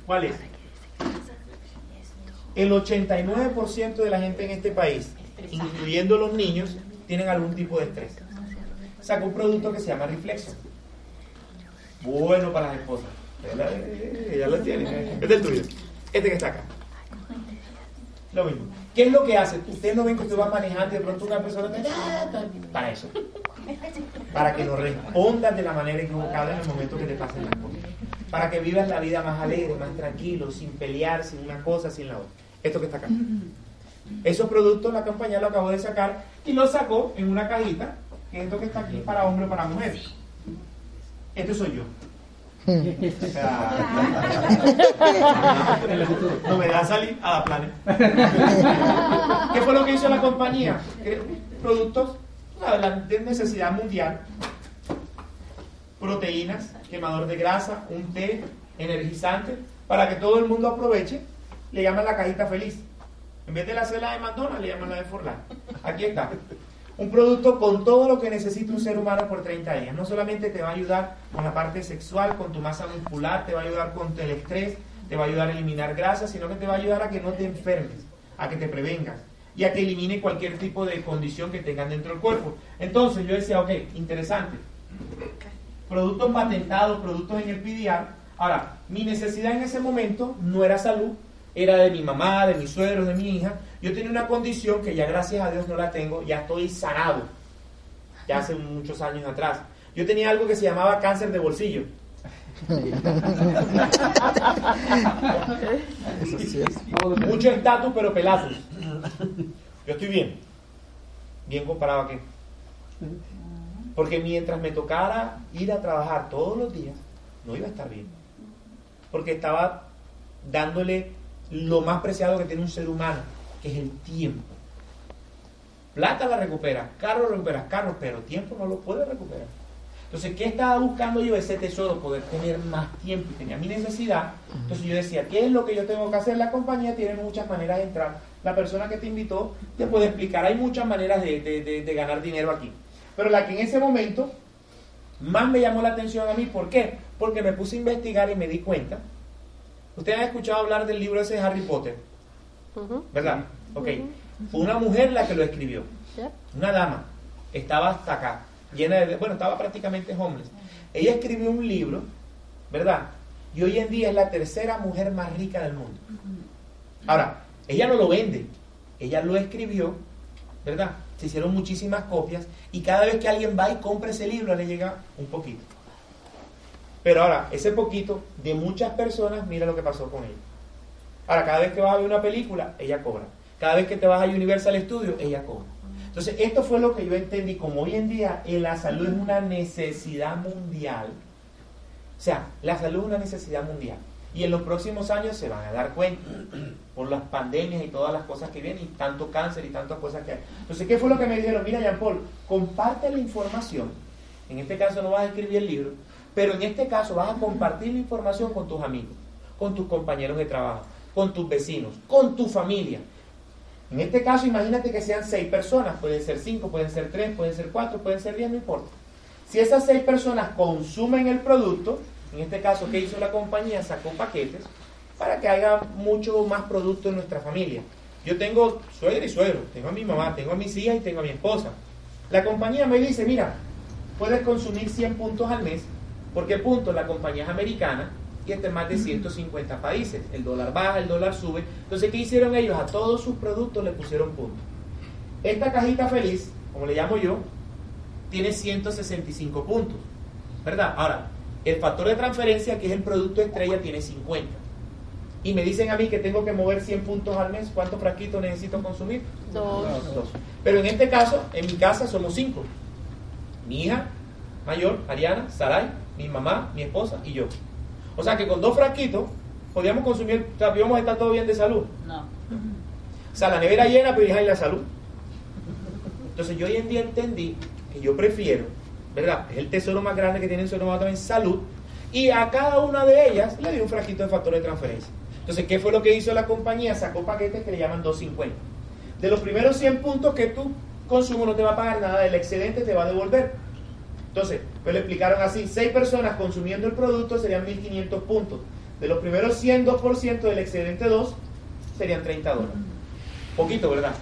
¿cuál es? El 89% de la gente en este país, incluyendo los niños, tienen algún tipo de estrés. Saca un producto que se llama Reflexo. Bueno para las esposas. Ya lo tiene. Este es el tuyo. Este que está acá. Lo mismo. ¿Qué es lo que hace? Ustedes no ven que tú vas manejando y de pronto una persona te... Para eso. Para que no respondas de la manera equivocada en el momento que te pasen las cosas. Para que vivas la vida más alegre, más tranquilo, sin pelear, sin una cosa, sin la otra. Esto que está acá. Esos productos la compañía lo acabó de sacar y lo sacó en una cajita, esto que está aquí para hombre o para mujer. Este soy yo. Sea, no me da salir a la. ¿Qué fue lo que hizo la compañía? Productos de necesidad mundial. Proteínas, quemador de grasa, un té, energizante, para que todo el mundo aproveche. Le llaman la cajita feliz. En vez de la cela de McDonald's, le llaman la de Forlán. Aquí está. Un producto con todo lo que necesita un ser humano por 30 días. No solamente te va a ayudar con la parte sexual, con tu masa muscular, te va a ayudar con el estrés, te va a ayudar a eliminar grasa, sino que te va a ayudar a que no te enfermes, a que te prevengas y a que elimine cualquier tipo de condición que tengan dentro del cuerpo. Entonces yo decía, ok, interesante. Productos patentados, productos en el PDR. Ahora, mi necesidad en ese momento no era salud, era de mi mamá, de mis suegros, de mi hija. Yo tenía una condición que ya gracias a Dios no la tengo, ya estoy sanado, ya hace muchos años atrás. Yo tenía algo que se llamaba cáncer de bolsillo. Sí es. *laughs* Mucho estatus, pero pelazos. Yo estoy bien. Bien comparado a qué. Porque mientras me tocara ir a trabajar todos los días, no iba a estar bien. Porque estaba dándole lo más preciado que tiene un ser humano, que es el tiempo. Plata la recupera, carro recupera, carro, pero tiempo no lo puede recuperar. Entonces, ¿qué estaba buscando yo? Ese tesoro, poder tener más tiempo. Y tenía mi necesidad. Entonces yo decía, ¿qué es lo que yo tengo que hacer? La compañía tiene muchas maneras de entrar. La persona que te invitó te puede explicar. Hay muchas maneras de, de- de- de ganar dinero aquí. Pero la que en ese momento más me llamó la atención a mí, ¿por qué? Porque me puse a investigar y me di cuenta. Ustedes han escuchado hablar del libro ese de Harry Potter. ¿verdad? Ok. Fue una mujer la que lo escribió. Una dama. Estaba hasta acá. Llena de... Bueno, estaba prácticamente homeless. Ella escribió un libro, ¿verdad? Y hoy en día es la tercera mujer más rica del mundo. Ahora, ella no lo vende. Ella lo escribió, ¿verdad? Se hicieron muchísimas copias y cada vez que alguien va y compra ese libro le llega un poquito. Pero ahora, ese poquito de muchas personas, mira lo que pasó con ella. Ahora, cada vez que vas a ver una película, ella cobra. Cada vez que te vas a Universal Studios, ella cobra. Entonces, esto fue lo que yo entendí, como hoy en día la salud es una necesidad mundial. O sea, la salud es una necesidad mundial. Y en los próximos años se van a dar cuenta por las pandemias y todas las cosas que vienen, y tanto cáncer y tantas cosas que hay. Entonces, ¿qué fue lo que me dijeron? Mira, Jean Paul, comparte la información. En este caso no vas a escribir el libro, pero en este caso vas a compartir la información con tus amigos, con tus compañeros de trabajo, con tus vecinos, con tu familia. En este caso, imagínate que sean seis personas, pueden ser cinco, pueden ser tres, pueden ser cuatro, pueden ser diez, no importa. Si esas seis personas consumen el producto, en este caso, ¿qué hizo la compañía? Sacó paquetes para que haya mucho más producto en nuestra familia. Yo tengo suegra y suegro, tengo a mi mamá, tengo a mis hijas y tengo a mi esposa. La compañía me dice, mira, puedes consumir 100 puntos al mes, porque punto, la compañía es americana y está en más de 150 países. El dólar baja, el dólar sube. Entonces, ¿qué hicieron ellos? A todos sus productos le pusieron puntos. Esta cajita feliz, como le llamo yo, tiene 165 puntos. ¿Verdad? Ahora, el factor de transferencia, que es el producto estrella, tiene 50. Y me dicen a mí que tengo que mover 100 puntos al mes. ¿Cuántos frasquitos necesito consumir? Dos. Dos. Pero en este caso, en mi casa somos cinco. Mi hija mayor, Ariana, Saray, mi mamá, mi esposa y yo. O sea que con dos frasquitos podíamos consumir, o sea, íbamos a estar todo bien de salud. No. O sea, la nevera llena, pero y la salud. Entonces yo hoy en día entendí que yo prefiero, ¿verdad? Es el tesoro más grande que tiene el ser humano también, salud. Y a cada una de ellas le di un frasquito de factor de transferencia. Entonces, ¿qué fue lo que hizo la compañía? Sacó paquetes que le llaman 250. De los primeros 100 puntos que tu consumo no te va a pagar nada, el excedente te va a devolver. Entonces, pues le explicaron así, 6 personas consumiendo el producto serían 1500 puntos. De los primeros 100, 2% del excedente 2 serían 30 dólares. Poquito, ¿verdad?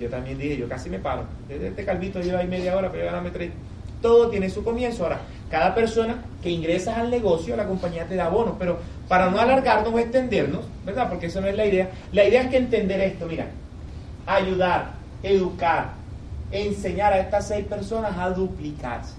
Yo también dije, yo casi me paro. Este calvito lleva ahí media hora, pero yo ganarme 30. Todo tiene su comienzo. Ahora, Cada persona que ingresas al negocio, la compañía te da bonos. Pero para no alargarnos o extendernos, ¿verdad? Porque eso no es la idea. La idea es que entender esto, mira, ayudar, educar, enseñar a estas seis personas a duplicarse.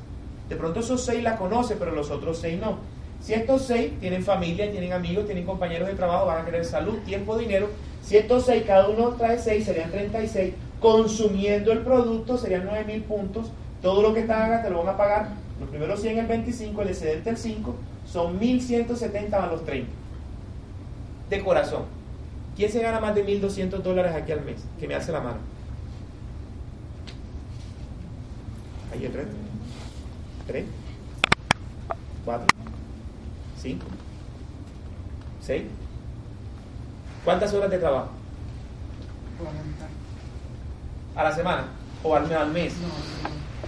De pronto esos seis la conocen, pero los otros seis no. Si estos seis tienen familia, tienen amigos, tienen compañeros de trabajo, van a querer salud, tiempo, dinero. Si estos seis, cada uno trae seis, serían 36. Consumiendo el producto serían 9000 puntos. Todo lo que están acá te lo van a pagar. Los primeros 100 el 25, el excedente el 5. Son 1170 más los 30. De corazón. ¿Quién se gana más de 1200 dólares aquí al mes? Que me hace la mano. Ahí el reto. 3, 4, 5, 6. ¿Cuántas horas de trabajo? ¿A la semana? ¿O al, al mes?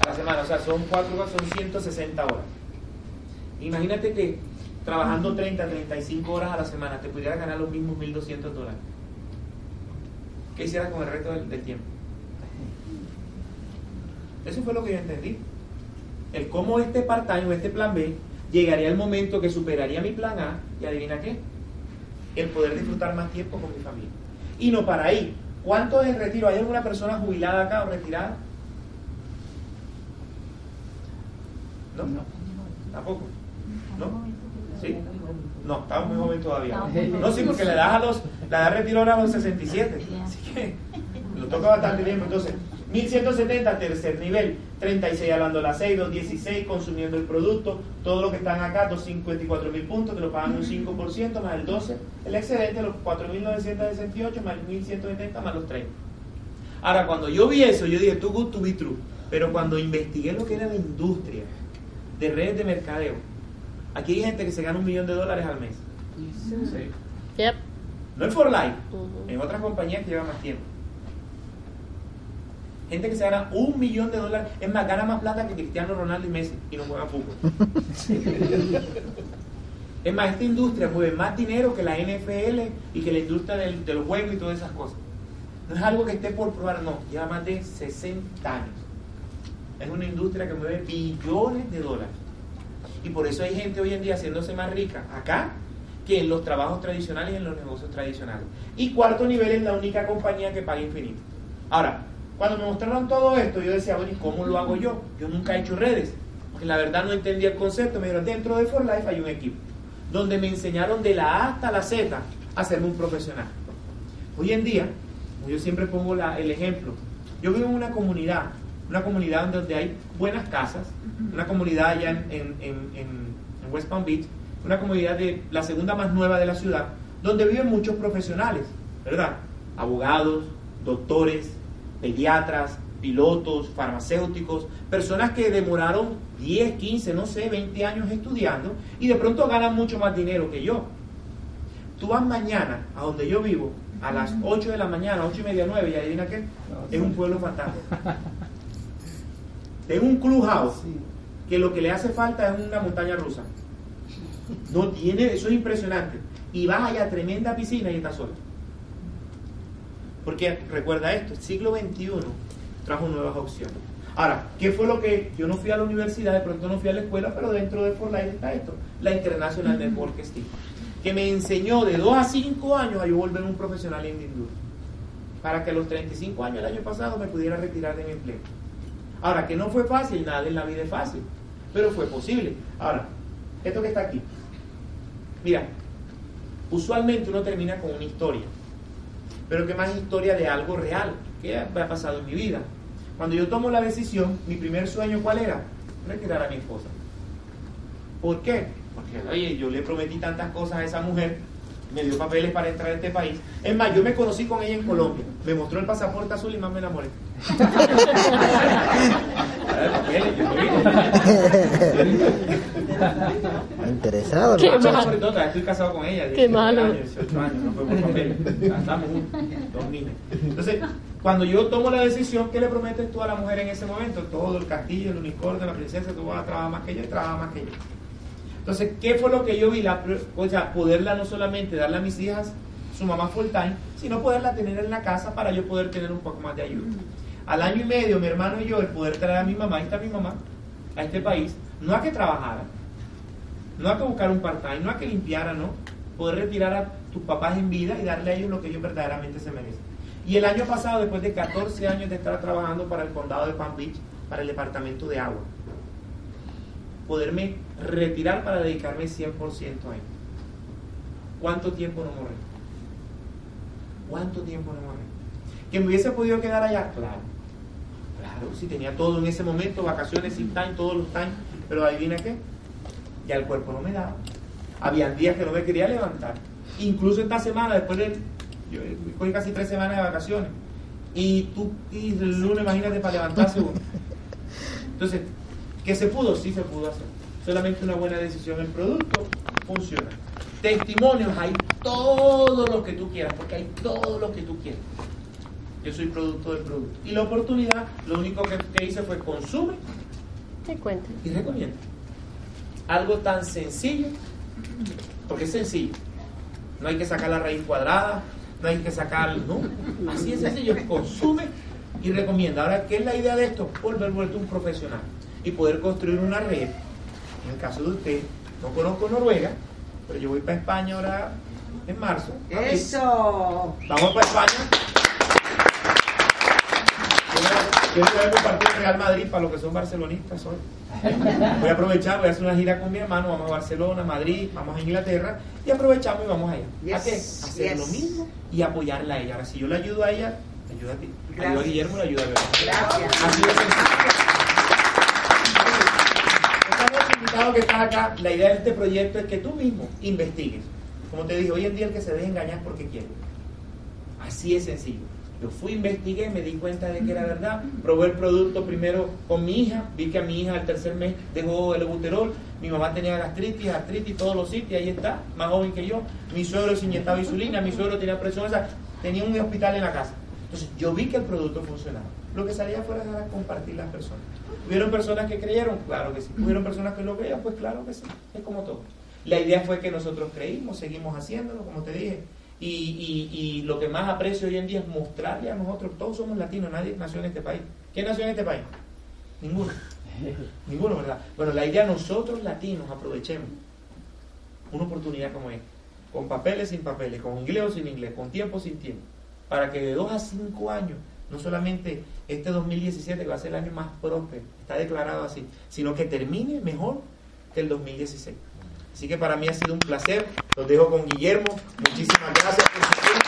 A la semana, o sea, son 4 horas, son 160 horas. Imagínate que trabajando 30, 35 horas a la semana te pudieras ganar los mismos 1.200 dólares. ¿Qué hicieras con el resto del, del tiempo? Eso fue lo que yo entendí. El cómo este part-time o este plan B llegaría el momento que superaría mi plan A y adivina qué, el poder disfrutar más tiempo con mi familia. Y no para ahí. ¿Cuánto es el retiro? ¿Hay alguna persona jubilada acá o retirada? ¿No? ¿Tampoco? ¿No? ¿Sí? No, estamos muy joven todavía. No, sí, porque la edad, a los, la edad retiro era a los 67. Así que lo toca bastante tiempo. Entonces, 1170, tercer nivel, 36 hablando las 6, 216 consumiendo el producto, todo lo que están acá, 254 mil puntos, que lo pagan un 5%, más el 12, el excedente, los 4.968, más el 1.170, más los 30. Ahora, cuando yo vi eso, yo dije, too good to be true. Pero cuando investigué lo que era la industria de redes de mercadeo, aquí hay gente que se gana un millón de dólares al mes. Sí. Yep. No en For Life, en otras compañías que llevan más tiempo. Gente que se gana un millón de dólares, es más, gana más plata que Cristiano Ronaldo y Messi y no juega fútbol. *laughs* es más, esta industria mueve más dinero que la NFL y que la industria del- de los juegos y todas esas cosas. No es algo que esté por probar, no, lleva más de 60 años. Es una industria que mueve billones de dólares. Y por eso hay gente hoy en día haciéndose más rica acá que en los trabajos tradicionales y en los negocios tradicionales. Y cuarto nivel es la única compañía que paga infinito. Ahora, cuando me mostraron todo esto, yo decía, bueno, ¿y cómo lo hago yo? Yo nunca he hecho redes, porque la verdad no entendía el concepto. Me dijeron, dentro de For Life hay un equipo, donde me enseñaron de la A hasta la Z a ser un profesional. Hoy en día, yo siempre pongo la- el ejemplo, yo vivo en una comunidad, una comunidad donde hay buenas casas, una comunidad allá en, en- en- en- en West Palm Beach, una comunidad de la segunda más nueva de la ciudad, donde viven muchos profesionales, ¿verdad? Abogados, doctores, pediatras, pilotos, farmacéuticos, personas que demoraron 10, 15, no sé, 20 años estudiando y de pronto ganan mucho más dinero que yo. Tú vas mañana a donde yo vivo, a las 8 de la mañana, 8 y media, 9, y adivina qué, es un pueblo fantasma. *laughs* Es un clubhouse que lo que le hace falta es una montaña rusa. No tiene, eso es impresionante. Y vas allá a tremenda piscina y estás solo. Porque recuerda esto, el siglo XXI trajo nuevas opciones. Ahora, ¿qué fue lo que yo no fui a la universidad, de pronto no fui a la escuela, pero dentro de For Life está esto, la International Network Steam, que me enseñó de 2 a 5 años a yo volver un profesional en la industria, para que a los 35 años el año pasado me pudiera retirar de mi empleo. Ahora, que no fue fácil, nada en la vida es fácil, pero fue posible. Ahora, esto que está aquí, mira, usualmente uno termina con una historia, pero que más historia de algo real que ha pasado en mi vida. Cuando yo tomo la decisión, mi primer sueño, ¿cuál era? Retirar a mi esposa. ¿Por qué? Porque, oye, yo le prometí tantas cosas a esa mujer, me dio papeles para entrar a este país. Es más, yo me conocí con ella en Colombia, me mostró el pasaporte azul y más me enamoré. *laughs* Interesado, Qué ¿no? Yo, mal. sobre todo, todavía estoy casado con ella. Qué 17 malo. Años, 18 años, no fue por papeles. Dos niños. Entonces, cuando yo tomo la decisión, ¿qué le prometes tú a la mujer en ese momento? Todo el castillo, el unicornio, la princesa, tú vas a trabajar más que ella, y trabaja más que ella. Entonces, ¿qué fue lo que yo vi? La, o sea, poderla no solamente darle a mis hijas su mamá full time, sino poderla tener en la casa para yo poder tener un poco más de ayuda. Al año y medio, mi hermano y yo, el poder traer a mi mamá, ahí está mi mamá, a este país, no a que trabajara, no a que buscar un part-time, no a que limpiara, no. Poder retirar a tus papás en vida y darle a ellos lo que ellos verdaderamente se merecen. Y el año pasado, después de 14 años de estar trabajando para el condado de Palm Beach, para el departamento de agua, poderme retirar para dedicarme 100% a él. ¿Cuánto tiempo no morré? ¿Cuánto tiempo no morré? ¿Que me hubiese podido quedar allá? Claro. Claro, si tenía todo en ese momento, vacaciones sin time, todos los time, pero adivina qué, ya el cuerpo no me daba. Había días que no me quería levantar. Incluso esta semana, después de, yo cogí casi tres semanas de vacaciones, y tú, y el lunes, imagínate, para levantarse uno. Entonces, ¿que se pudo? Sí se pudo hacer. Solamente una buena decisión. El producto funciona. Testimonios hay todo lo que tú quieras, porque hay todo lo que tú quieras. Yo soy producto del producto. Y la oportunidad, lo único que, que hice fue consume Te y recomienda. Algo tan sencillo, porque es sencillo. No hay que sacar la raíz cuadrada, no hay que sacar, no. Así es sencillo, consume y recomienda. Ahora, ¿qué es la idea de esto? Volver vuelto un profesional y poder construir una red. En el caso de usted, no conozco Noruega, pero yo voy para España ahora en marzo. Eso. Vamos para España. Quiero ver mi partido de Real Madrid para los que son barcelonistas hoy. Voy a aprovechar, voy a hacer una gira con mi hermano, vamos a Barcelona, Madrid, vamos a Inglaterra y aprovechamos y vamos allá. ¿A Yes, qué? A hacer yes. lo mismo y apoyarla a ella. Ahora, si yo le ayudo a ella, ayuda a ti. Ayuda a. Guillermo, le ayuda a Bebé. Gracias. Así de sencillo. Esta noche, que estás acá, la idea de este proyecto es que tú mismo investigues. Como te dije, hoy en día el que se deja engañar es porque quiere. Así es sencillo. Yo fui, investigué, me di cuenta de que era verdad. Probé el producto primero con mi hija. Vi que a mi hija al tercer mes dejó el ebuterol. Mi mamá tenía gastritis, artritis, todos los sitios. Ahí está, más joven que yo. Mi suegro se inyectaba insulina. Mi suegro tenía presión esa. Tenía un hospital en la casa. Entonces yo vi que el producto funcionaba. Lo que salía afuera era compartir las personas. ¿Hubieron personas que creyeron? Claro que sí. ¿Hubieron personas que lo creían? Pues claro que sí. Es como todo. La idea fue que nosotros creímos, seguimos haciéndolo, como te dije. Y, y- y lo que más aprecio hoy en día es mostrarle a nosotros, todos somos latinos, nadie nació en este país. ¿Quién nació en este país? Ninguno. *laughs* Ninguno, ¿verdad? Bueno, la idea nosotros latinos aprovechemos una oportunidad como esta, con papeles sin papeles, con inglés o sin inglés, con tiempo sin tiempo, para que de dos a cinco años, no solamente este 2017 que va a ser el año más próspero, está declarado así, sino que termine mejor que el 2016. Así que para mí ha sido un placer. Los dejo con Guillermo. Muchísimas gracias por su tiempo.